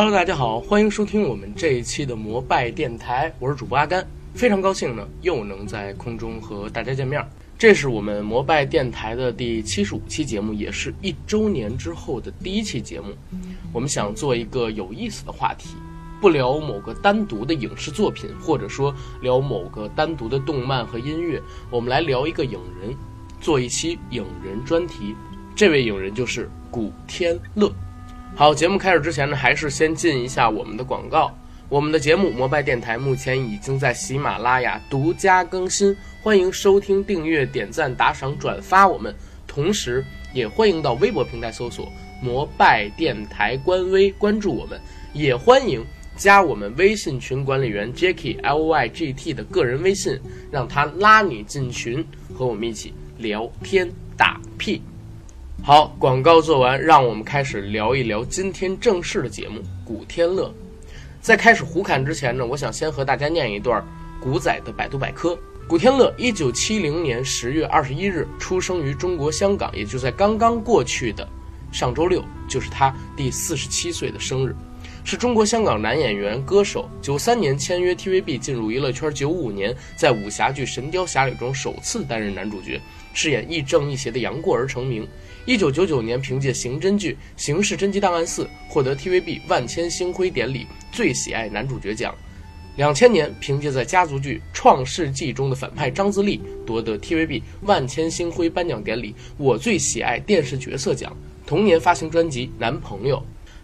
Hello，大家好，欢迎收听我们这一期的摩拜电台，我是主播阿甘，非常高兴呢，又能在空中和大家见面。这是我们摩拜电台的第七十五期节目，也是一周年之后的第一期节目。我们想做一个有意思的话题，不聊某个单独的影视作品，或者说聊某个单独的动漫和音乐，我们来聊一个影人，做一期影人专题。这位影人就是古天乐。好，节目开始之前呢，还是先进一下我们的广告。我们的节目《摩拜电台》目前已经在喜马拉雅独家更新，欢迎收听、订阅、点赞、打赏、转发我们。同时，也欢迎到微博平台搜索“摩拜电台”官微关注我们，也欢迎加我们微信群管理员 Jacky L Y G T 的个人微信，让他拉你进群，和我们一起聊天打屁。好，广告做完，让我们开始聊一聊今天正式的节目《古天乐》。在开始胡侃之前呢，我想先和大家念一段古仔的百度百科。古天乐，一九七零年十月二十一日出生于中国香港，也就在刚刚过去的上周六，就是他第四十七岁的生日，是中国香港男演员、歌手。九三年签约 TVB 进入娱乐圈，九五年在武侠剧《神雕侠侣》中首次担任男主角，饰演亦正亦邪的杨过而成名。一九九九年，凭借刑侦剧《刑事侦缉档案四》获得 TVB 万千星辉典礼最喜爱男主角奖。两千年，凭借在家族剧《创世纪》中的反派张自力夺得 TVB 万千星辉颁奖典礼我最喜爱电视角色奖。同年发行专辑《男朋友》。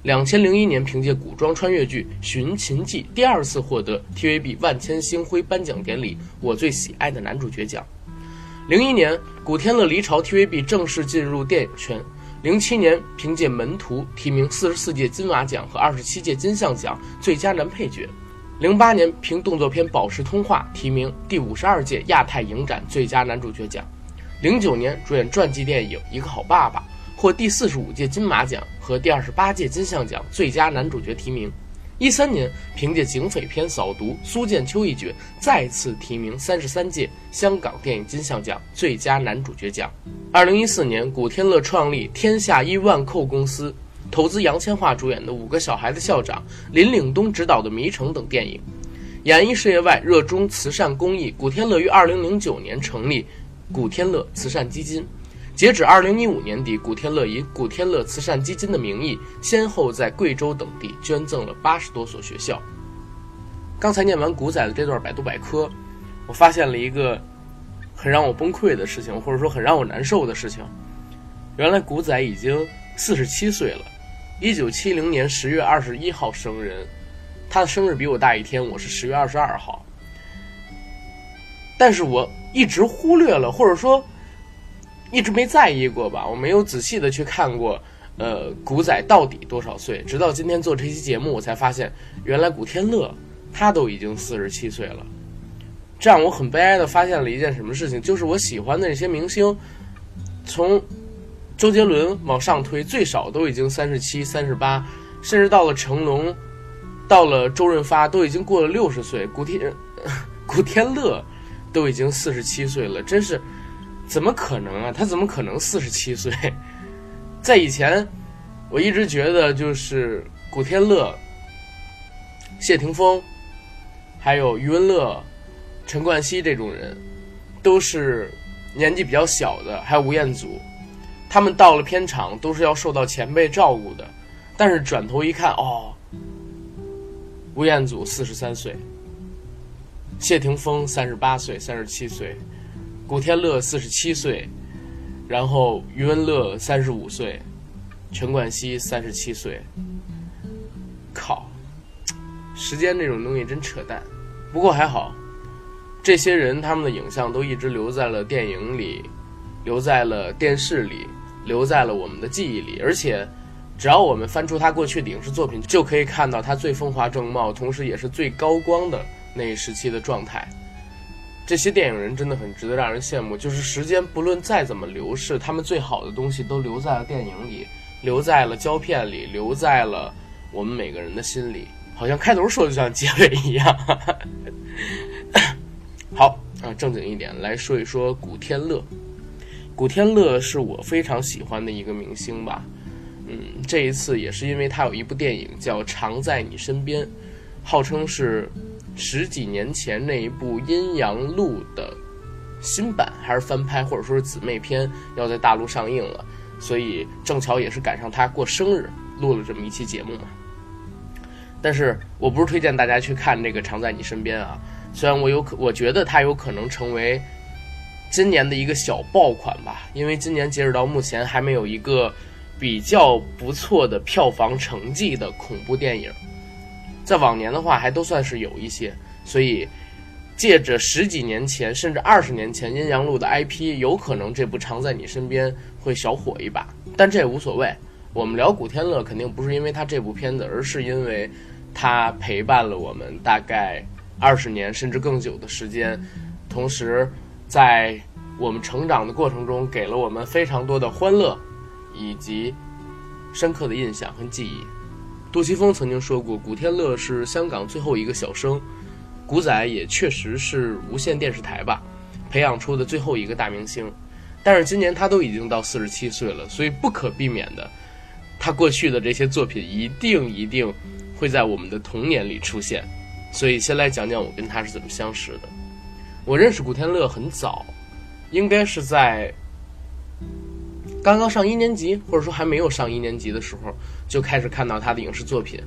两千零一年，凭借古装穿越剧《寻秦记》第二次获得 TVB 万千星辉颁奖典礼我最喜爱的男主角奖。零一年，古天乐离巢 TVB，正式进入电影圈。零七年，凭借《门徒》提名四十四届金马奖和二十七届金像奖最佳男配角。零八年，凭动作片《宝石通话》提名第五十二届亚太影展最佳男主角奖。零九年，主演传记电影《一个好爸爸》，获第四十五届金马奖和第二十八届金像奖最佳男主角提名。一三年，凭借警匪片《扫毒》，苏建秋一角再次提名三十三届香港电影金像奖最佳男主角奖。二零一四年，古天乐创立天下一万扣公司，投资杨千嬅主演的《五个小孩的校长》，林岭东执导的《迷城》等电影。演艺事业外，热衷慈善公益。古天乐于二零零九年成立古天乐慈善基金。截止二零一五年底，古天乐以古天乐慈善基金的名义，先后在贵州等地捐赠了八十多所学校。刚才念完古仔的这段百度百科，我发现了一个很让我崩溃的事情，或者说很让我难受的事情。原来古仔已经四十七岁了，一九七零年十月二十一号生人，他的生日比我大一天，我是十月二十二号。但是我一直忽略了，或者说。一直没在意过吧，我没有仔细的去看过，呃，古仔到底多少岁？直到今天做这期节目，我才发现，原来古天乐他都已经四十七岁了。这样我很悲哀的发现了一件什么事情，就是我喜欢的那些明星，从周杰伦往上推，最少都已经三十七、三十八，甚至到了成龙，到了周润发，都已经过了六十岁。古天 古天乐都已经四十七岁了，真是。怎么可能啊？他怎么可能四十七岁？在以前，我一直觉得就是古天乐、谢霆锋，还有余文乐、陈冠希这种人，都是年纪比较小的，还有吴彦祖，他们到了片场都是要受到前辈照顾的。但是转头一看，哦，吴彦祖四十三岁，谢霆锋三十八岁、三十七岁。古天乐四十七岁，然后余文乐三十五岁，陈冠希三十七岁。靠，时间这种东西真扯淡。不过还好，这些人他们的影像都一直留在了电影里，留在了电视里，留在了我们的记忆里。而且，只要我们翻出他过去的影视作品，就可以看到他最风华正茂，同时也是最高光的那一时期的状态。这些电影人真的很值得让人羡慕。就是时间不论再怎么流逝，他们最好的东西都留在了电影里，留在了胶片里，留在了我们每个人的心里。好像开头说的像结尾一样。好啊，正经一点来说一说古天乐。古天乐是我非常喜欢的一个明星吧。嗯，这一次也是因为他有一部电影叫《常在你身边》，号称是十几年前那一部《阴阳路》的新版还是翻拍，或者说是姊妹篇，要在大陆上映了，所以正巧也是赶上他过生日，录了这么一期节目嘛。但是我不是推荐大家去看这个《常在你身边》啊，虽然我有可，我觉得它有可能成为今年的一个小爆款吧，因为今年截止到目前还没有一个。比较不错的票房成绩的恐怖电影，在往年的话还都算是有一些，所以借着十几年前甚至二十年前《阴阳路》的 IP，有可能这部《常在你身边》会小火一把，但这也无所谓。我们聊古天乐，肯定不是因为他这部片子，而是因为他陪伴了我们大概二十年甚至更久的时间，同时在我们成长的过程中，给了我们非常多的欢乐。以及深刻的印象和记忆。杜琪峰曾经说过，古天乐是香港最后一个小生，古仔也确实是无线电视台吧培养出的最后一个大明星。但是今年他都已经到四十七岁了，所以不可避免的，他过去的这些作品一定一定会在我们的童年里出现。所以先来讲讲我跟他是怎么相识的。我认识古天乐很早，应该是在。刚刚上一年级，或者说还没有上一年级的时候，就开始看到他的影视作品，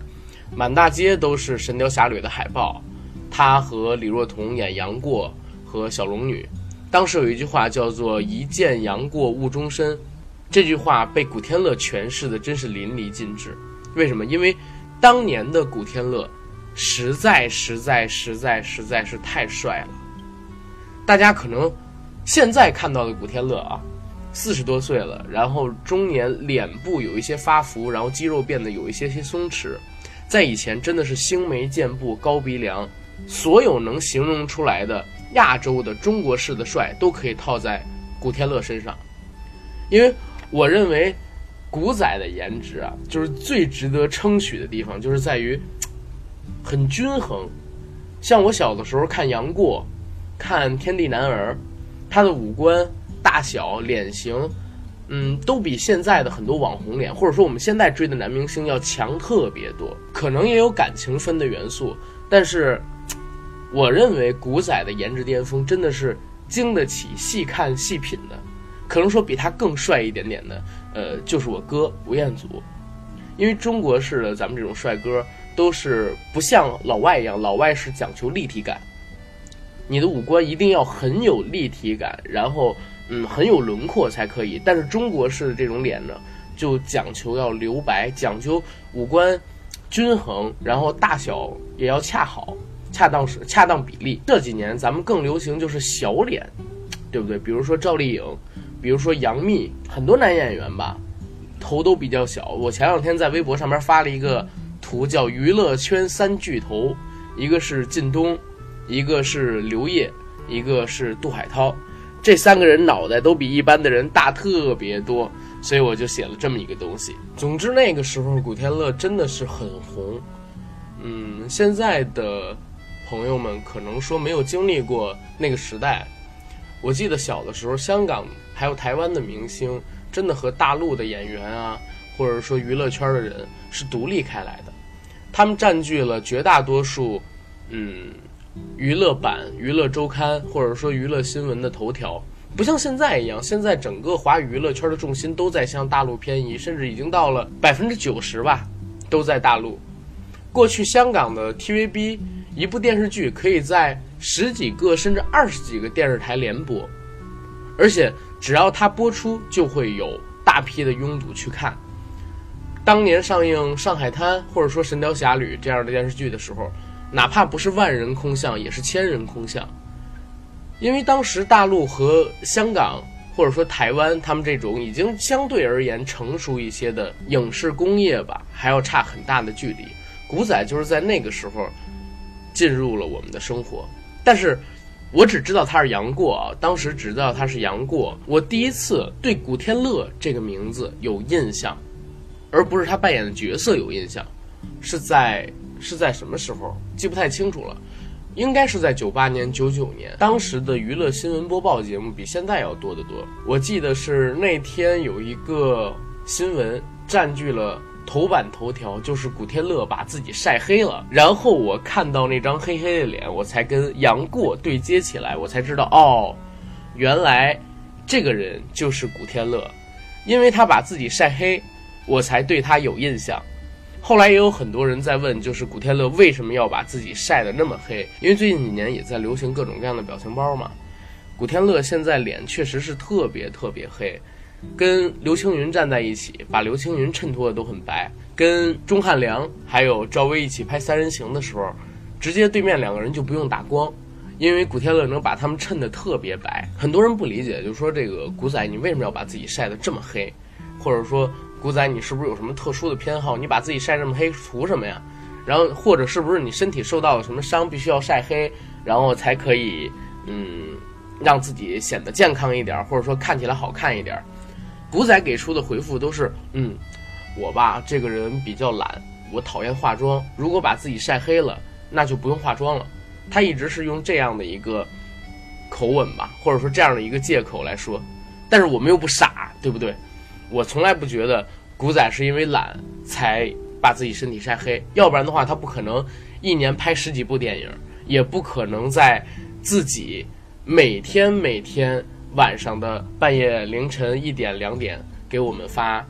满大街都是《神雕侠侣》的海报。他和李若彤演杨过和小龙女，当时有一句话叫做“一见杨过误终身”，这句话被古天乐诠释的真是淋漓尽致。为什么？因为当年的古天乐实在实在实在实在是太帅了。大家可能现在看到的古天乐啊。四十多岁了，然后中年，脸部有一些发福，然后肌肉变得有一些些松弛。在以前，真的是星眉剑步、高鼻梁，所有能形容出来的亚洲的中国式的帅，都可以套在古天乐身上。因为我认为，古仔的颜值啊，就是最值得称许的地方，就是在于很均衡。像我小的时候看杨过，看《天地男儿》，他的五官。大小、脸型，嗯，都比现在的很多网红脸，或者说我们现在追的男明星要强特别多。可能也有感情分的元素，但是，我认为古仔的颜值巅峰真的是经得起细看细品的。可能说比他更帅一点点的，呃，就是我哥吴彦祖，因为中国式的咱们这种帅哥都是不像老外一样，老外是讲求立体感，你的五官一定要很有立体感，然后。嗯，很有轮廓才可以。但是中国式的这种脸呢，就讲求要留白，讲究五官均衡，然后大小也要恰好，恰当是恰当比例。这几年咱们更流行就是小脸，对不对？比如说赵丽颖，比如说杨幂，很多男演员吧，头都比较小。我前两天在微博上面发了一个图，叫娱乐圈三巨头，一个是靳东，一个是刘烨，一个是杜海涛。这三个人脑袋都比一般的人大特别多，所以我就写了这么一个东西。总之那个时候古天乐真的是很红，嗯，现在的朋友们可能说没有经历过那个时代。我记得小的时候，香港还有台湾的明星真的和大陆的演员啊，或者说娱乐圈的人是独立开来的，他们占据了绝大多数，嗯。娱乐版、娱乐周刊，或者说娱乐新闻的头条，不像现在一样。现在整个华语娱乐圈的重心都在向大陆偏移，甚至已经到了百分之九十吧，都在大陆。过去香港的 TVB 一部电视剧可以在十几个甚至二十几个电视台连播，而且只要它播出，就会有大批的拥堵去看。当年上映《上海滩》或者说《神雕侠侣》这样的电视剧的时候。哪怕不是万人空巷，也是千人空巷，因为当时大陆和香港或者说台湾，他们这种已经相对而言成熟一些的影视工业吧，还要差很大的距离。古仔就是在那个时候进入了我们的生活，但是我只知道他是杨过啊，当时只知道他是杨过。我第一次对古天乐这个名字有印象，而不是他扮演的角色有印象，是在。是在什么时候？记不太清楚了，应该是在九八年、九九年。当时的娱乐新闻播报节目比现在要多得多。我记得是那天有一个新闻，占据了头版头条，就是古天乐把自己晒黑了。然后我看到那张黑黑的脸，我才跟杨过对接起来，我才知道哦，原来这个人就是古天乐，因为他把自己晒黑，我才对他有印象。后来也有很多人在问，就是古天乐为什么要把自己晒得那么黑？因为最近几年也在流行各种各样的表情包嘛。古天乐现在脸确实是特别特别黑，跟刘青云站在一起，把刘青云衬托的都很白。跟钟汉良还有赵薇一起拍三人行的时候，直接对面两个人就不用打光，因为古天乐能把他们衬得特别白。很多人不理解，就说这个古仔你为什么要把自己晒得这么黑，或者说。古仔，你是不是有什么特殊的偏好？你把自己晒这么黑，图什么呀？然后或者是不是你身体受到了什么伤，必须要晒黑，然后才可以，嗯，让自己显得健康一点，或者说看起来好看一点？古仔给出的回复都是，嗯，我吧这个人比较懒，我讨厌化妆，如果把自己晒黑了，那就不用化妆了。他一直是用这样的一个口吻吧，或者说这样的一个借口来说，但是我们又不傻，对不对？我从来不觉得古仔是因为懒才把自己身体晒黑，要不然的话，他不可能一年拍十几部电影，也不可能在自己每天每天晚上的半夜凌晨一点两点给我们发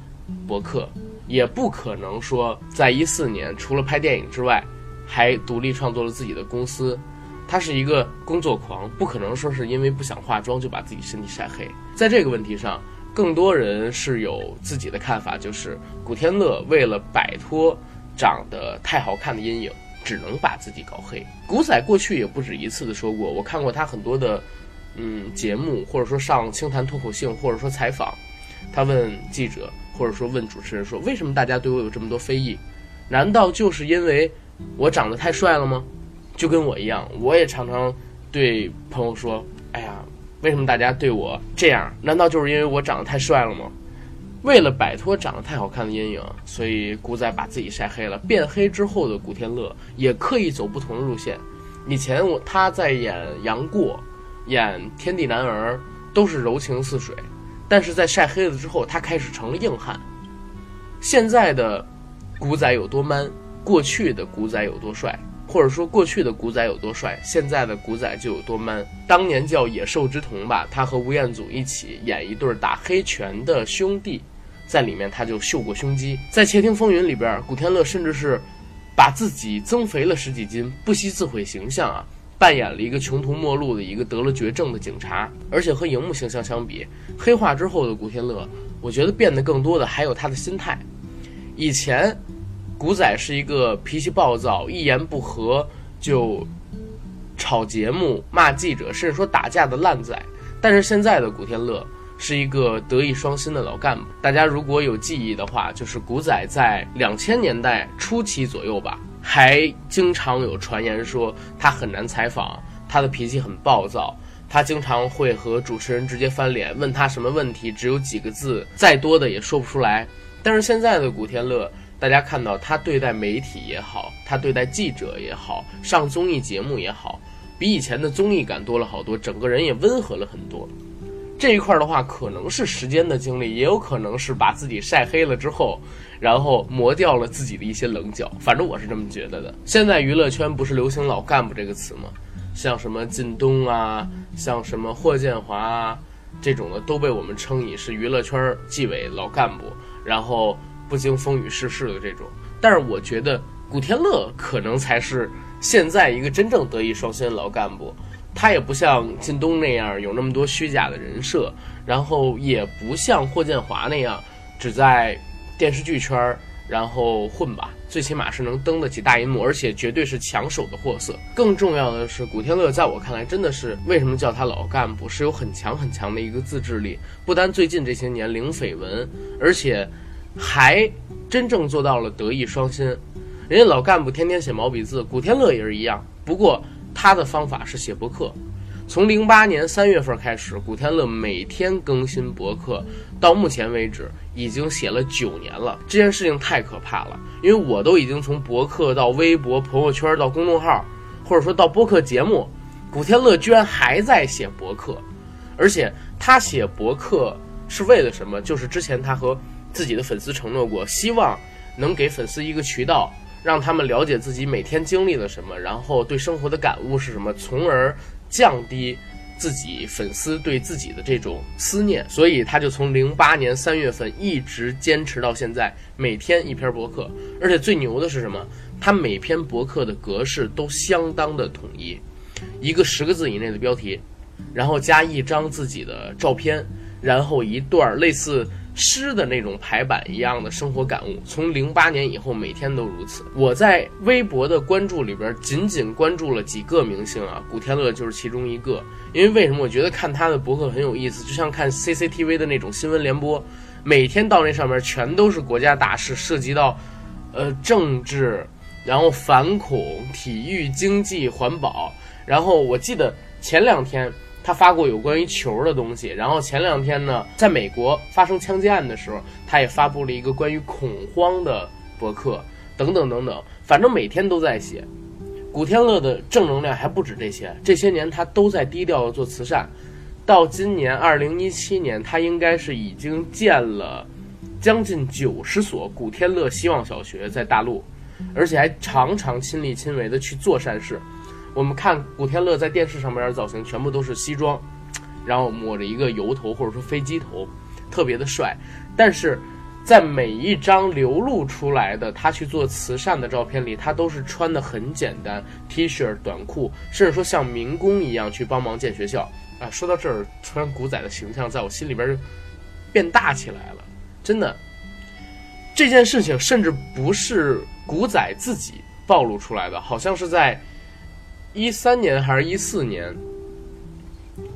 博客，也不可能说在一四年除了拍电影之外，还独立创作了自己的公司。他是一个工作狂，不可能说是因为不想化妆就把自己身体晒黑。在这个问题上。更多人是有自己的看法，就是古天乐为了摆脱长得太好看的阴影，只能把自己搞黑。古仔过去也不止一次的说过，我看过他很多的嗯节目，或者说上清谈脱口秀，或者说采访，他问记者或者说问主持人说，为什么大家对我有这么多非议？难道就是因为我长得太帅了吗？就跟我一样，我也常常对朋友说，哎呀。为什么大家对我这样？难道就是因为我长得太帅了吗？为了摆脱长得太好看的阴影，所以古仔把自己晒黑了。变黑之后的古天乐也刻意走不同的路线。以前我他在演杨过、演天地男儿都是柔情似水，但是在晒黑了之后，他开始成了硬汉。现在的古仔有多 man，过去的古仔有多帅。或者说过去的古仔有多帅，现在的古仔就有多 man。当年叫野兽之瞳吧，他和吴彦祖一起演一对打黑拳的兄弟，在里面他就秀过胸肌。在《窃听风云》里边，古天乐甚至是把自己增肥了十几斤，不惜自毁形象啊，扮演了一个穷途末路的一个得了绝症的警察。而且和荧幕形象相比，黑化之后的古天乐，我觉得变得更多的还有他的心态。以前。古仔是一个脾气暴躁、一言不合就吵节目、骂记者，甚至说打架的烂仔。但是现在的古天乐是一个德艺双馨的老干部。大家如果有记忆的话，就是古仔在两千年代初期左右吧，还经常有传言说他很难采访，他的脾气很暴躁，他经常会和主持人直接翻脸，问他什么问题只有几个字，再多的也说不出来。但是现在的古天乐。大家看到他对待媒体也好，他对待记者也好，上综艺节目也好，比以前的综艺感多了好多，整个人也温和了很多。这一块的话，可能是时间的经历，也有可能是把自己晒黑了之后，然后磨掉了自己的一些棱角。反正我是这么觉得的。现在娱乐圈不是流行“老干部”这个词吗？像什么靳东啊，像什么霍建华啊，这种的都被我们称以是娱乐圈纪委老干部，然后。不经风雨世事的这种，但是我觉得古天乐可能才是现在一个真正德艺双馨的老干部。他也不像靳东那样有那么多虚假的人设，然后也不像霍建华那样只在电视剧圈儿然后混吧。最起码是能登得起大银幕，而且绝对是抢手的货色。更重要的是，古天乐在我看来真的是为什么叫他老干部，是有很强很强的一个自制力。不单最近这些年零绯闻，而且。还真正做到了德艺双馨，人家老干部天天写毛笔字，古天乐也是一样。不过他的方法是写博客，从零八年三月份开始，古天乐每天更新博客，到目前为止已经写了九年了。这件事情太可怕了，因为我都已经从博客到微博、朋友圈到公众号，或者说到播客节目，古天乐居然还在写博客，而且他写博客是为了什么？就是之前他和自己的粉丝承诺过，希望能给粉丝一个渠道，让他们了解自己每天经历了什么，然后对生活的感悟是什么，从而降低自己粉丝对自己的这种思念。所以他就从零八年三月份一直坚持到现在，每天一篇博客。而且最牛的是什么？他每篇博客的格式都相当的统一，一个十个字以内的标题，然后加一张自己的照片，然后一段类似诗的那种排版一样的生活感悟。从零八年以后，每天都如此。我在微博的关注里边，仅仅关注了几个明星啊，古天乐就是其中一个。因为为什么？我觉得看他的博客很有意思，就像看 CCTV 的那种新闻联播，每天到那上面全都是国家大事，涉及到，呃，政治。然后反恐、体育、经济、环保。然后我记得前两天他发过有关于球的东西。然后前两天呢，在美国发生枪击案的时候，他也发布了一个关于恐慌的博客，等等等等。反正每天都在写。古天乐的正能量还不止这些，这些年他都在低调的做慈善。到今年二零一七年，他应该是已经建了将近九十所古天乐希望小学在大陆。而且还常常亲力亲为的去做善事。我们看古天乐在电视上面的造型，全部都是西装，然后抹着一个油头或者说飞机头，特别的帅。但是在每一张流露出来的他去做慈善的照片里，他都是穿的很简单，T 恤、短裤，甚至说像民工一样去帮忙建学校。啊，说到这儿，突然古仔的形象在我心里边变大起来了，真的。这件事情甚至不是古仔自己暴露出来的，好像是在一三年还是一四年，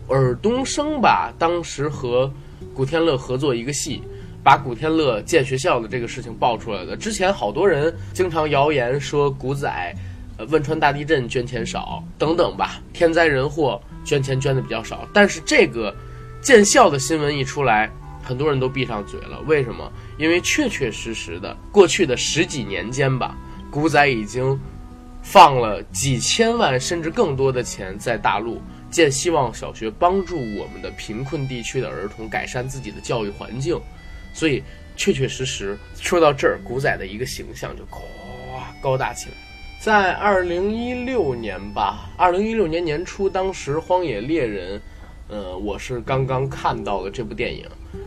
尔冬升吧，当时和古天乐合作一个戏，把古天乐建学校的这个事情爆出来的。之前好多人经常谣言说古仔，呃，汶川大地震捐钱少等等吧，天灾人祸捐钱捐的比较少。但是这个建校的新闻一出来。很多人都闭上嘴了，为什么？因为确确实实的，过去的十几年间吧，古仔已经放了几千万甚至更多的钱在大陆建希望小学，帮助我们的贫困地区的儿童改善自己的教育环境。所以，确确实实说到这儿，古仔的一个形象就咵高大起来。在二零一六年吧，二零一六年年初，当时《荒野猎人》，呃，我是刚刚看到了这部电影。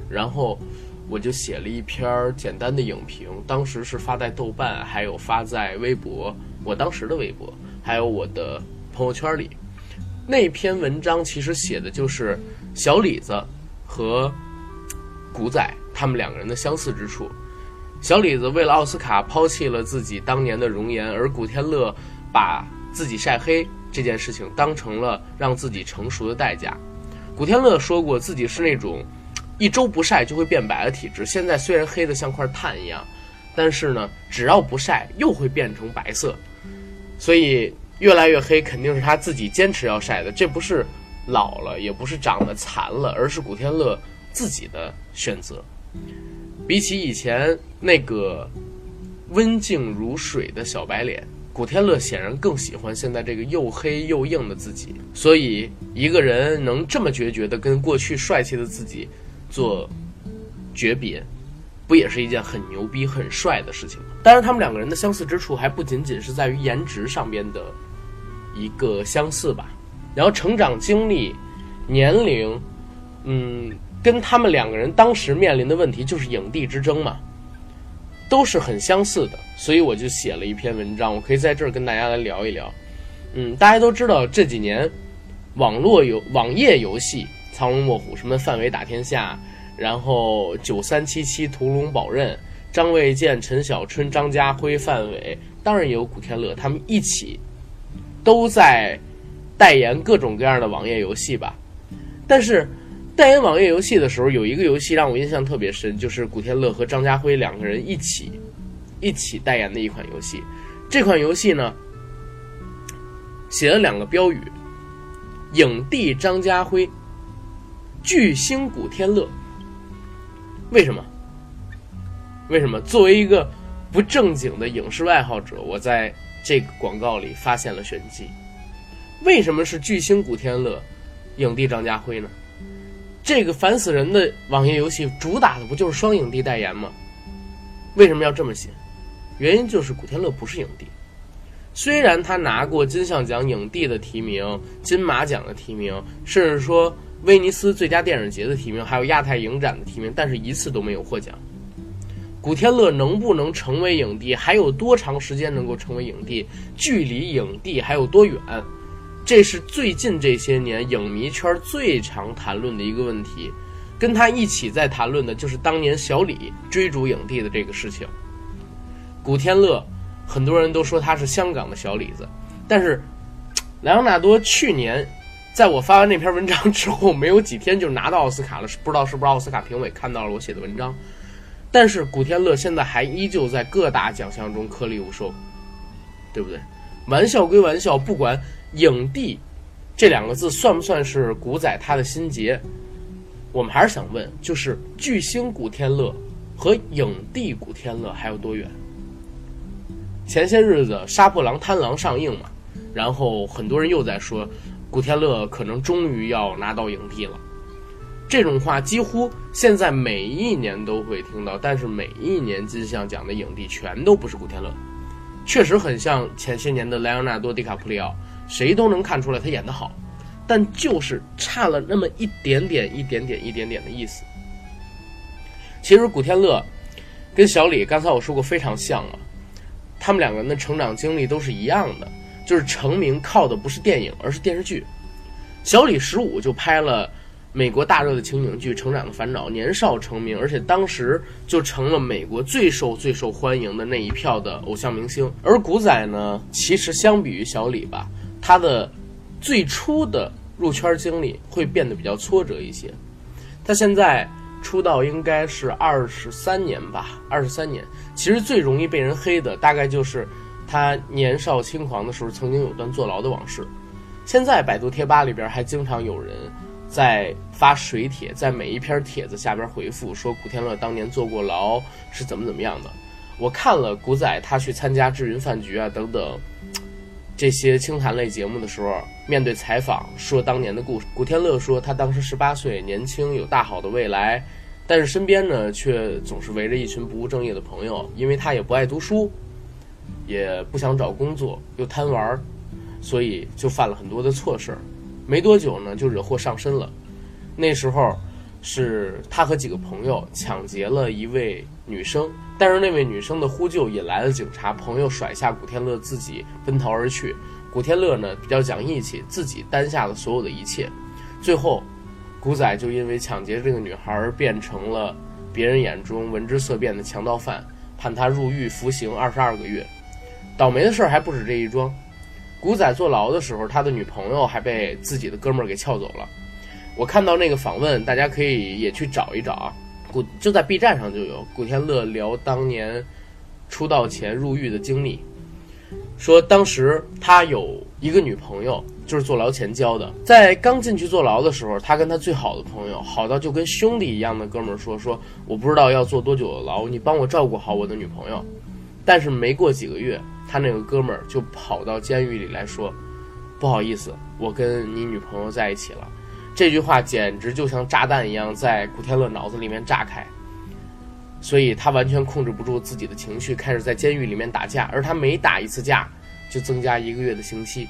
然后我就写了一篇简单的影评，当时是发在豆瓣，还有发在微博，我当时的微博，还有我的朋友圈里。那篇文章其实写的就是小李子和古仔他们两个人的相似之处。小李子为了奥斯卡抛弃了自己当年的容颜，而古天乐把自己晒黑这件事情当成了让自己成熟的代价。古天乐说过自己是那种。一周不晒就会变白的体质，现在虽然黑的像块炭一样，但是呢，只要不晒又会变成白色，所以越来越黑肯定是他自己坚持要晒的。这不是老了，也不是长得残了，而是古天乐自己的选择。比起以前那个温静如水的小白脸，古天乐显然更喜欢现在这个又黑又硬的自己。所以，一个人能这么决绝的跟过去帅气的自己。做诀别，不也是一件很牛逼、很帅的事情吗？当然，他们两个人的相似之处还不仅仅是在于颜值上边的一个相似吧。然后，成长经历、年龄，嗯，跟他们两个人当时面临的问题就是影帝之争嘛，都是很相似的。所以我就写了一篇文章，我可以在这儿跟大家来聊一聊。嗯，大家都知道这几年网络游、网页游戏。藏龙卧虎，什么范围打天下，然后九三七七屠龙宝刃，张卫健、陈小春、张家辉、范伟，当然也有古天乐，他们一起都在代言各种各样的网页游戏吧。但是代言网页游戏的时候，有一个游戏让我印象特别深，就是古天乐和张家辉两个人一起一起代言的一款游戏。这款游戏呢，写了两个标语：影帝张家辉。巨星古天乐，为什么？为什么？作为一个不正经的影视爱好者，我在这个广告里发现了玄机。为什么是巨星古天乐，影帝张家辉呢？这个烦死人的网页游戏主打的不就是双影帝代言吗？为什么要这么写？原因就是古天乐不是影帝，虽然他拿过金像奖影帝的提名、金马奖的提名，甚至说威尼斯最佳电影节的提名，还有亚太影展的提名，但是一次都没有获奖。古天乐能不能成为影帝，还有多长时间能够成为影帝，距离影帝还有多远？这是最近这些年影迷圈最常谈论的一个问题。跟他一起在谈论的就是当年小李追逐影帝的这个事情。古天乐，很多人都说他是香港的小李子，但是莱昂纳多去年在我发完那篇文章之后，没有几天就拿到奥斯卡了，不知道是不是奥斯卡评委看到了我写的文章。但是古天乐现在还依旧在各大奖项中颗粒无收，对不对？玩笑归玩笑，不管影帝这两个字算不算是古仔他的心结，我们还是想问，就是巨星古天乐和影帝古天乐还有多远？前些日子《杀破狼·贪狼》上映嘛，然后很多人又在说，古天乐可能终于要拿到影帝了。这种话几乎现在每一年都会听到，但是每一年金像奖的影帝全都不是古天乐，确实很像前些年的莱昂纳多·迪卡普里奥，谁都能看出来他演得好，但就是差了那么一点点、一点点、一点点的意思。其实古天乐跟小李刚才我说过非常像啊。他们两个人的成长经历都是一样的，就是成名靠的不是电影，而是电视剧。小李十五就拍了美国大热的情景剧《成长的烦恼》，年少成名，而且当时就成了美国最受最受欢迎的那一票的偶像明星。而古仔呢，其实相比于小李吧，他的最初的入圈经历会变得比较挫折一些。他现在。出道应该是二十三年吧，二十三年。其实最容易被人黑的，大概就是他年少轻狂的时候曾经有段坐牢的往事。现在百度贴吧里边还经常有人在发水帖，在每一篇帖子下边回复说古天乐当年坐过牢是怎么怎么样的。我看了古仔他去参加智云饭局啊等等。这些清谈类节目的时候，面对采访说当年的故事，古天乐说他当时十八岁，年轻有大好的未来，但是身边呢却总是围着一群不务正业的朋友，因为他也不爱读书，也不想找工作，又贪玩，所以就犯了很多的错事儿，没多久呢就惹祸上身了。那时候是他和几个朋友抢劫了一位。女生，但是那位女生的呼救引来了警察，朋友甩下古天乐自己奔逃而去。古天乐呢比较讲义气，自己担下了所有的一切。最后，古仔就因为抢劫这个女孩变成了别人眼中闻之色变的强盗犯，判他入狱服刑二十二个月。倒霉的事儿还不止这一桩，古仔坐牢的时候，他的女朋友还被自己的哥们儿给撬走了。我看到那个访问，大家可以也去找一找啊。古就在 B 站上就有古天乐聊当年出道前入狱的经历，说当时他有一个女朋友，就是坐牢前交的。在刚进去坐牢的时候，他跟他最好的朋友，好到就跟兄弟一样的哥们儿说：“说我不知道要坐多久的牢，你帮我照顾好我的女朋友。”但是没过几个月，他那个哥们儿就跑到监狱里来说：“不好意思，我跟你女朋友在一起了。”这句话简直就像炸弹一样在古天乐脑子里面炸开，所以他完全控制不住自己的情绪，开始在监狱里面打架，而他每打一次架就增加一个月的刑期。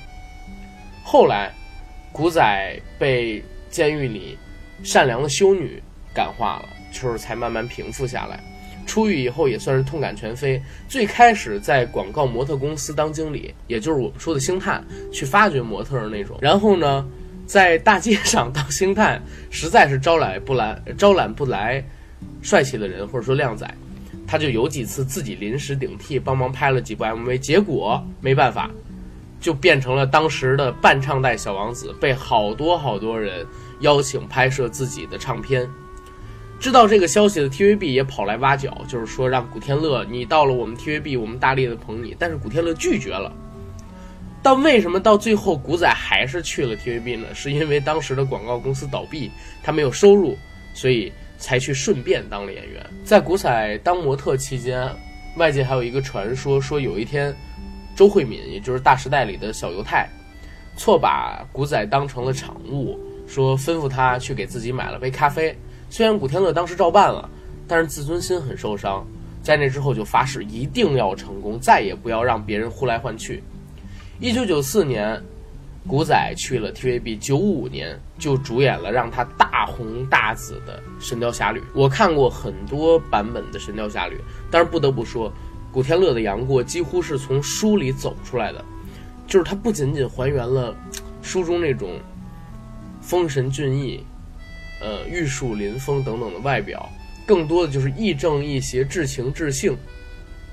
后来，古仔被监狱里善良的修女感化了，就是才慢慢平复下来。出狱以后也算是痛改前非，最开始在广告模特公司当经理，也就是我们说的星探，去发掘模特的那种。然后呢？在大街上当星探，实在是招揽不来，招揽不来帅气的人，或者说靓仔，他就有几次自己临时顶替，帮忙拍了几部 MV，结果没办法，就变成了当时的伴唱带小王子，被好多好多人邀请拍摄自己的唱片。知道这个消息的 TVB 也跑来挖角，就是说让古天乐你到了我们 TVB，我们大力的捧你，但是古天乐拒绝了。但为什么到最后古仔还是去了 TVB 呢？是因为当时的广告公司倒闭，他没有收入，所以才去顺便当了演员。在古仔当模特期间，外界还有一个传说，说有一天，周慧敏，也就是《大时代》里的小犹太，错把古仔当成了场务，说吩咐他去给自己买了杯咖啡。虽然古天乐当时照办了，但是自尊心很受伤。在那之后就发誓一定要成功，再也不要让别人呼来唤去。一九九四年，古仔去了 TVB，九五年就主演了让他大红大紫的《神雕侠侣》。我看过很多版本的《神雕侠侣》，但是不得不说，古天乐的杨过几乎是从书里走出来的，就是他不仅仅还原了书中那种风神俊逸、呃玉树临风等等的外表，更多的就是亦正亦邪、至情至性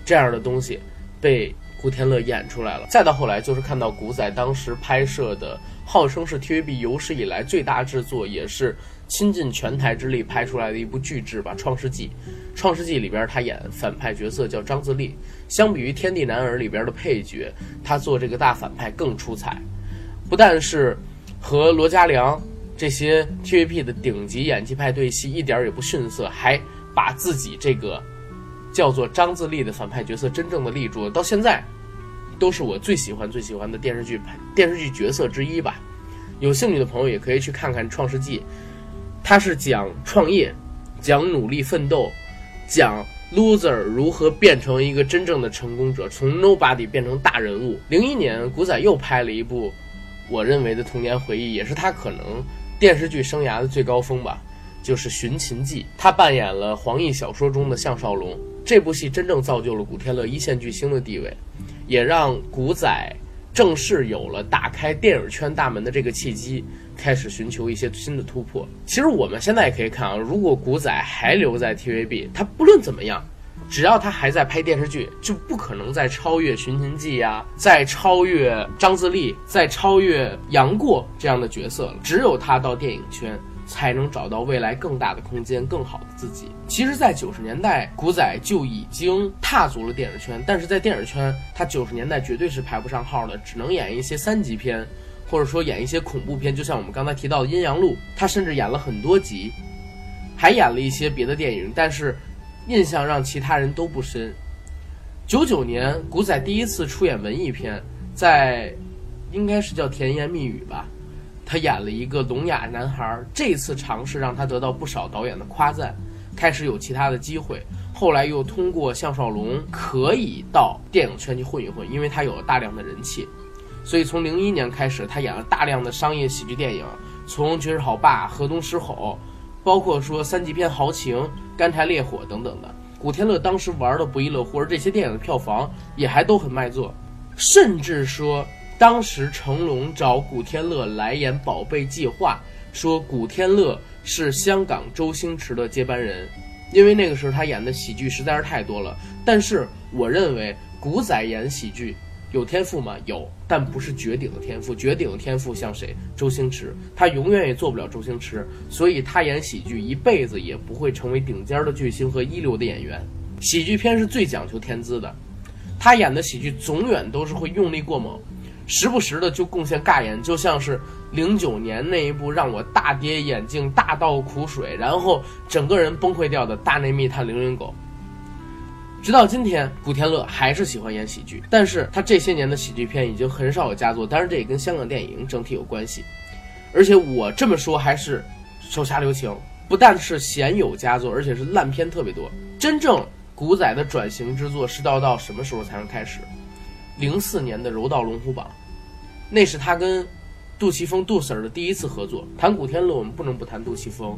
这样的东西被。古天乐演出来了，再到后来就是看到古仔当时拍摄的，号称是 TVB 有史以来最大制作，也是倾尽全台之力拍出来的一部巨制吧，《创世纪》。《创世纪》里边他演反派角色叫张自力，相比于《天地男儿》里边的配角，他做这个大反派更出彩，不但是和罗嘉良这些 TVB 的顶级演技派对戏一点也不逊色，还把自己这个。叫做张自力的反派角色真正的立住了，到现在都是我最喜欢最喜欢的电视剧电视剧角色之一吧。有兴趣的朋友也可以去看看《创世纪》，它是讲创业、讲努力奋斗、讲 loser 如何变成一个真正的成功者，从 nobody 变成大人物。零一年，古仔又拍了一部我认为的童年回忆，也是他可能电视剧生涯的最高峰吧，就是《寻秦记》，他扮演了黄奕小说中的项少龙。这部戏真正造就了古天乐一线巨星的地位，也让古仔正式有了打开电影圈大门的这个契机，开始寻求一些新的突破。其实我们现在也可以看啊，如果古仔还留在 TVB，他不论怎么样，只要他还在拍电视剧，就不可能再超越《寻秦记》呀，再超越张自力，再超越杨过这样的角色了。只有他到电影圈。才能找到未来更大的空间，更好的自己。其实，在九十年代，古仔就已经踏足了电影圈，但是在电影圈，他九十年代绝对是排不上号的，只能演一些三级片，或者说演一些恐怖片。就像我们刚才提到的《阴阳路》，他甚至演了很多集，还演了一些别的电影，但是印象让其他人都不深。九九年，古仔第一次出演文艺片，在应该是叫《甜言蜜语》吧。他演了一个聋哑男孩，这次尝试让他得到不少导演的夸赞，开始有其他的机会。后来又通过项少龙可以到电影圈去混一混，因为他有了大量的人气。所以从零一年开始，他演了大量的商业喜剧电影，从《绝世好爸》《河东狮吼》，包括说三级片《豪情》《干柴烈火》等等的。古天乐当时玩的不亦乐乎，而这些电影的票房也还都很卖座，甚至说。当时成龙找古天乐来演《宝贝计划》，说古天乐是香港周星驰的接班人，因为那个时候他演的喜剧实在是太多了。但是我认为古仔演喜剧有天赋吗？有，但不是绝顶的天赋。绝顶的天赋像谁？周星驰，他永远也做不了周星驰，所以他演喜剧一辈子也不会成为顶尖的巨星和一流的演员。喜剧片是最讲究天资的，他演的喜剧总远都是会用力过猛。时不时的就贡献尬演，就像是零九年那一部让我大跌眼镜、大倒苦水，然后整个人崩溃掉的《大内密探凌云狗》。直到今天，古天乐还是喜欢演喜剧，但是他这些年的喜剧片已经很少有佳作。当然，这也跟香港电影整体有关系。而且我这么说还是手下留情，不但是鲜有佳作，而且是烂片特别多。真正古仔的转型之作是到到什么时候才能开始？零四年的《柔道龙虎榜》。那是他跟杜琪峰杜 Sir 的第一次合作。谈古天乐，我们不能不谈杜琪峰。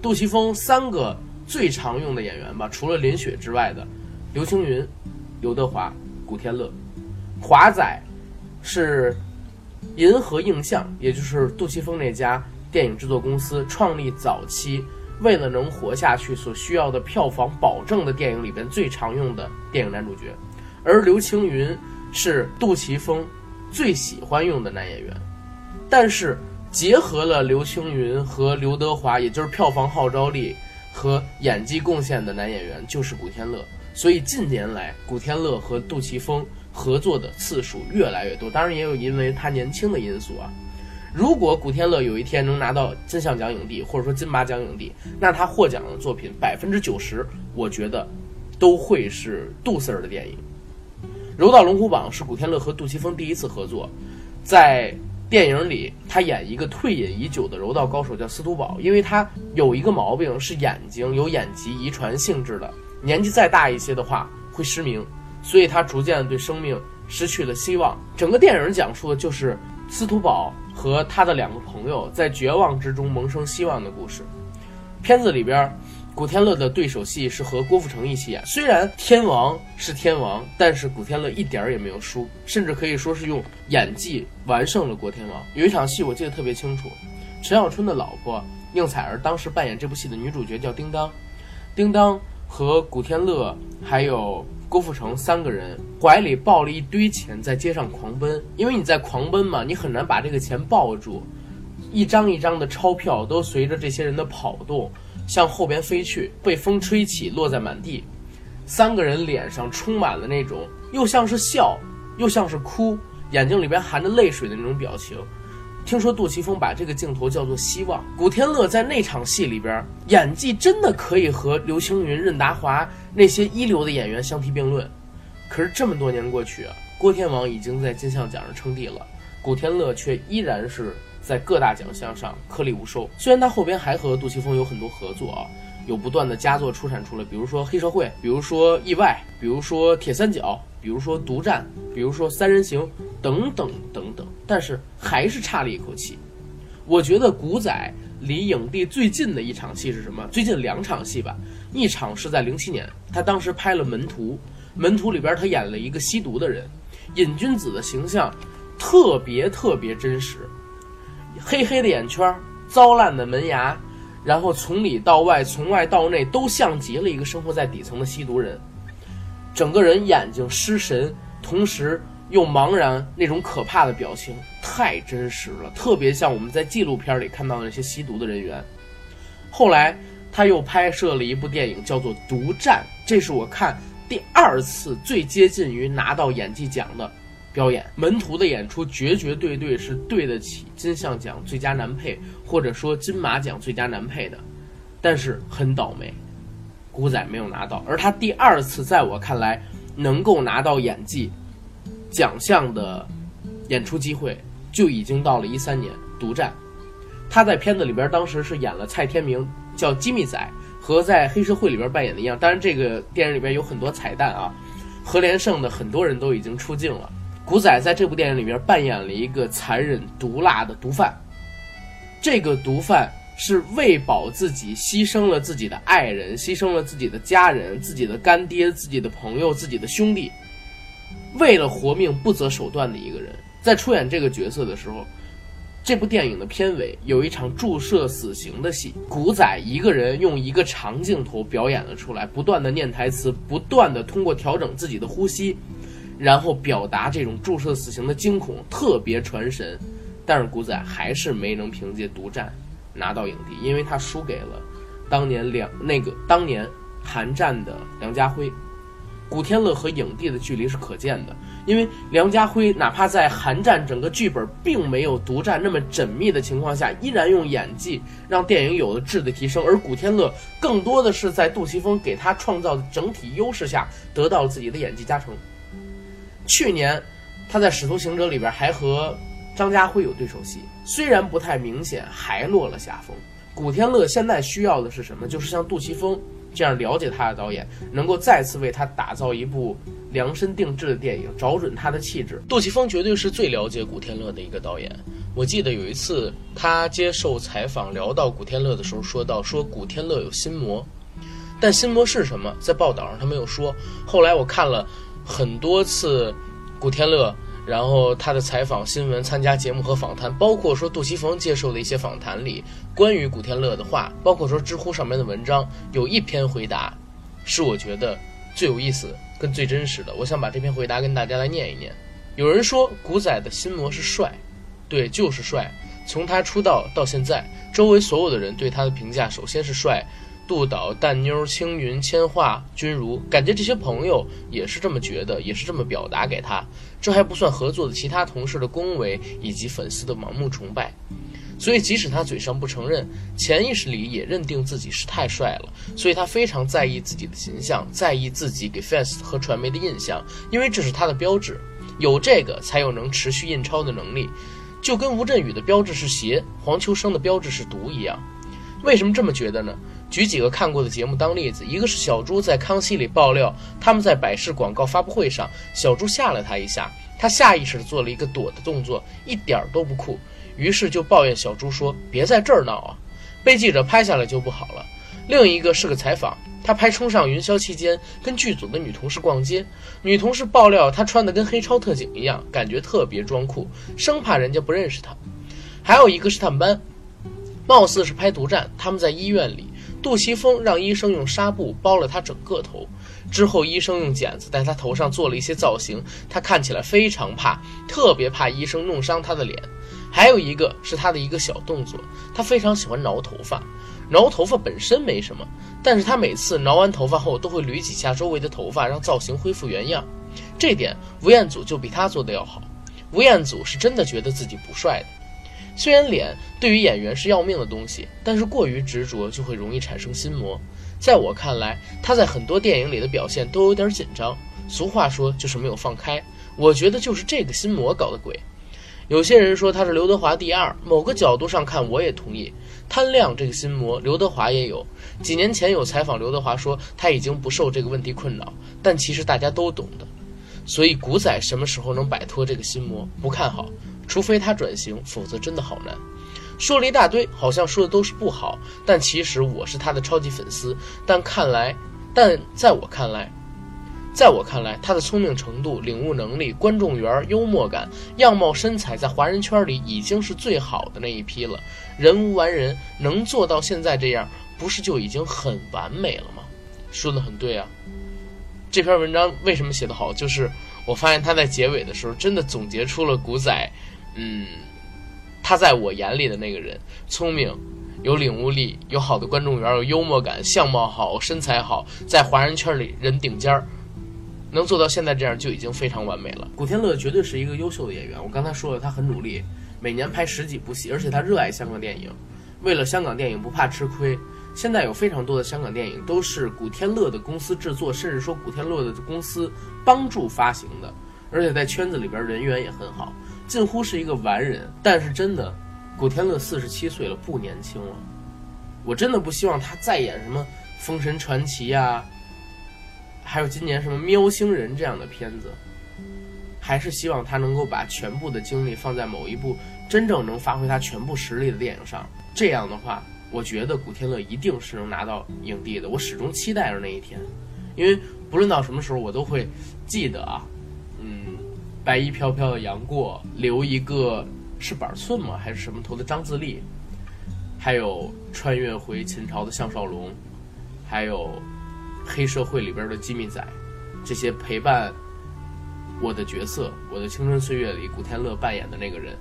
杜琪峰三个最常用的演员吧，除了林雪之外的，刘青云、刘德华、古天乐。华仔是银河映像，也就是杜琪峰那家电影制作公司创立早期，为了能活下去所需要的票房保证的电影里边最常用的电影男主角。而刘青云是杜琪峰。最喜欢用的男演员，但是结合了刘青云和刘德华，也就是票房号召力和演技贡献的男演员，就是古天乐。所以近年来，古天乐和杜琪峰合作的次数越来越多。当然，也有因为他年轻的因素啊。如果古天乐有一天能拿到金像奖影帝，或者说金马奖影帝，那他获奖的作品百分之九十，我觉得都会是杜 Sir 的电影。《柔道龙虎榜》是古天乐和杜琪峰第一次合作，在电影里，他演一个退隐已久的柔道高手，叫司徒宝。因为他有一个毛病，是眼睛有眼疾遗传性质的，年纪再大一些的话会失明，所以他逐渐对生命失去了希望。整个电影讲述的就是司徒宝和他的两个朋友在绝望之中萌生希望的故事。片子里边，古天乐的对手戏是和郭富城一起演。虽然天王是天王，但是古天乐一点儿也没有输，甚至可以说是用演技完胜了郭天王。有一场戏我记得特别清楚，陈小春的老婆应采儿当时扮演这部戏的女主角叫叮当，叮当和古天乐还有郭富城三个人怀里抱了一堆钱，在街上狂奔。因为你在狂奔嘛，你很难把这个钱抱住。一张一张的钞票都随着这些人的跑动向后边飞去，被风吹起，落在满地。三个人脸上充满了那种又像是笑，又像是哭，眼睛里边含着泪水的那种表情。听说杜琪峰把这个镜头叫做希望。古天乐在那场戏里边演技真的可以和刘青云、任达华那些一流的演员相提并论。可是这么多年过去，郭天王已经在金像奖上称帝了，古天乐却依然是。在各大奖项上颗粒无收。虽然他后边还和杜琪峰有很多合作啊，有不断的佳作出产出来，比如说《黑社会》，比如说《意外》，比如说《铁三角》，比如说《独占》，比如说《三人行》等等等等，但是还是差了一口气。我觉得古仔离影帝最近的一场戏是什么？最近两场戏吧，一场是在零七年，他当时拍了《门徒》，《门徒》里边他演了一个吸毒的人，瘾君子的形象特别特别真实。黑黑的眼圈，糟烂的门牙，然后从里到外，从外到内都像极了一个生活在底层的吸毒人，整个人眼睛失神，同时又茫然，那种可怕的表情太真实了，特别像我们在纪录片里看到的那些吸毒的人员。后来他又拍摄了一部电影，叫做《毒战》，这是我看第二次最接近于拿到演技奖的。表演门徒的演出绝绝对对是对得起金像奖最佳男配，或者说金马奖最佳男配的，但是很倒霉，古仔没有拿到。而他第二次在我看来能够拿到演技奖项的演出机会，就已经到了一三年独占。他在片子里边当时是演了蔡天明，叫机密仔，和在黑社会里边扮演的一样。当然这个电影里边有很多彩蛋啊，何连胜的很多人都已经出镜了。古仔在这部电影里面扮演了一个残忍毒辣的毒贩，这个毒贩是为保自己牺牲了自己的爱人，牺牲了自己的家人、自己的干爹、自己的朋友、自己的兄弟，为了活命不择手段的一个人。在出演这个角色的时候，这部电影的片尾有一场注射死刑的戏，古仔一个人用一个长镜头表演了出来，不断的念台词，不断的通过调整自己的呼吸。然后表达这种注射死刑的惊恐，特别传神，但是古仔还是没能凭借独占拿到影帝，因为他输给了当年梁那个当年韩战的梁家辉。古天乐和影帝的距离是可见的，因为梁家辉哪怕在韩战整个剧本并没有独占那么缜密的情况下，依然用演技让电影有了质的提升，而古天乐更多的是在杜琪峰给他创造的整体优势下得到了自己的演技加成。去年，他在《使徒行者》里边还和张家辉有对手戏，虽然不太明显，还落了下风。古天乐现在需要的是什么？就是像杜琪峰这样了解他的导演，能够再次为他打造一部量身定制的电影，找准他的气质。杜琪峰绝对是最了解古天乐的一个导演。我记得有一次他接受采访聊到古天乐的时候，说到说古天乐有心魔，但心魔是什么，在报道上他没有说。后来我看了。很多次，古天乐，然后他的采访、新闻、参加节目和访谈，包括说杜琪峰接受的一些访谈里，关于古天乐的话，包括说知乎上面的文章，有一篇回答，是我觉得最有意思跟最真实的。我想把这篇回答跟大家来念一念。有人说古仔的心魔是帅，对，就是帅。从他出道到现在，周围所有的人对他的评价，首先是帅。杜导、淡妞、青云、千画、君如，感觉这些朋友也是这么觉得，也是这么表达给他。这还不算合作的其他同事的恭维以及粉丝的盲目崇拜。所以，即使他嘴上不承认，潜意识里也认定自己是太帅了。所以他非常在意自己的形象，在意自己给 fans 和传媒的印象，因为这是他的标志。有这个，才有能持续印钞的能力。就跟吴镇宇的标志是邪，黄秋生的标志是毒一样。为什么这么觉得呢？举几个看过的节目当例子，一个是小猪在康熙里爆料，他们在百事广告发布会上，小猪吓了他一下，他下意识地做了一个躲的动作，一点儿都不酷，于是就抱怨小猪说：“别在这儿闹啊！”被记者拍下来就不好了。另一个是个采访，他拍《冲上云霄》期间跟剧组的女同事逛街，女同事爆料他穿的跟黑超特警一样，感觉特别装酷，生怕人家不认识他。还有一个是他们班，貌似是拍独占，他们在医院里。杜琪峰让医生用纱布包了他整个头，之后医生用剪子在他头上做了一些造型，他看起来非常怕，特别怕医生弄伤他的脸。还有一个是他的一个小动作，他非常喜欢挠头发，挠头发本身没什么，但是他每次挠完头发后都会捋几下周围的头发，让造型恢复原样。这点吴彦祖就比他做的要好。吴彦祖是真的觉得自己不帅的。虽然脸对于演员是要命的东西，但是过于执着就会容易产生心魔。在我看来，他在很多电影里的表现都有点紧张。俗话说就是没有放开，我觉得就是这个心魔搞的鬼。有些人说他是刘德华第二，某个角度上看我也同意。贪亮这个心魔，刘德华也有。几年前有采访刘德华说他已经不受这个问题困扰，但其实大家都懂的。所以古仔什么时候能摆脱这个心魔，不看好。除非他转型，否则真的好难。说了一大堆，好像说的都是不好，但其实我是他的超级粉丝。但看来，但在我看来，在我看来，他的聪明程度、领悟能力、观众缘、幽默感、样貌、身材，在华人圈里已经是最好的那一批了。人无完人，能做到现在这样，不是就已经很完美了吗？说的很对啊。这篇文章为什么写得好？就是我发现他在结尾的时候，真的总结出了古仔。嗯，他在我眼里的那个人，聪明，有领悟力，有好的观众缘，有幽默感，相貌好，身材好，在华人圈里人顶尖儿，能做到现在这样就已经非常完美了。古天乐绝对是一个优秀的演员，我刚才说了，他很努力，每年拍十几部戏，而且他热爱香港电影，为了香港电影不怕吃亏。现在有非常多的香港电影都是古天乐的公司制作，甚至说古天乐的公司帮助发行的，而且在圈子里边人缘也很好。近乎是一个完人，但是真的，古天乐四十七岁了，不年轻了。我真的不希望他再演什么《封神传奇》呀，还有今年什么《喵星人》这样的片子，还是希望他能够把全部的精力放在某一部真正能发挥他全部实力的电影上。这样的话，我觉得古天乐一定是能拿到影帝的。我始终期待着那一天，因为不论到什么时候，我都会记得啊。白衣飘飘的杨过，留一个是板寸吗？还是什么头的张自力？还有穿越回秦朝的项少龙，还有黑社会里边的机密仔，这些陪伴我的角色，我的青春岁月里，古天乐扮演的那个人。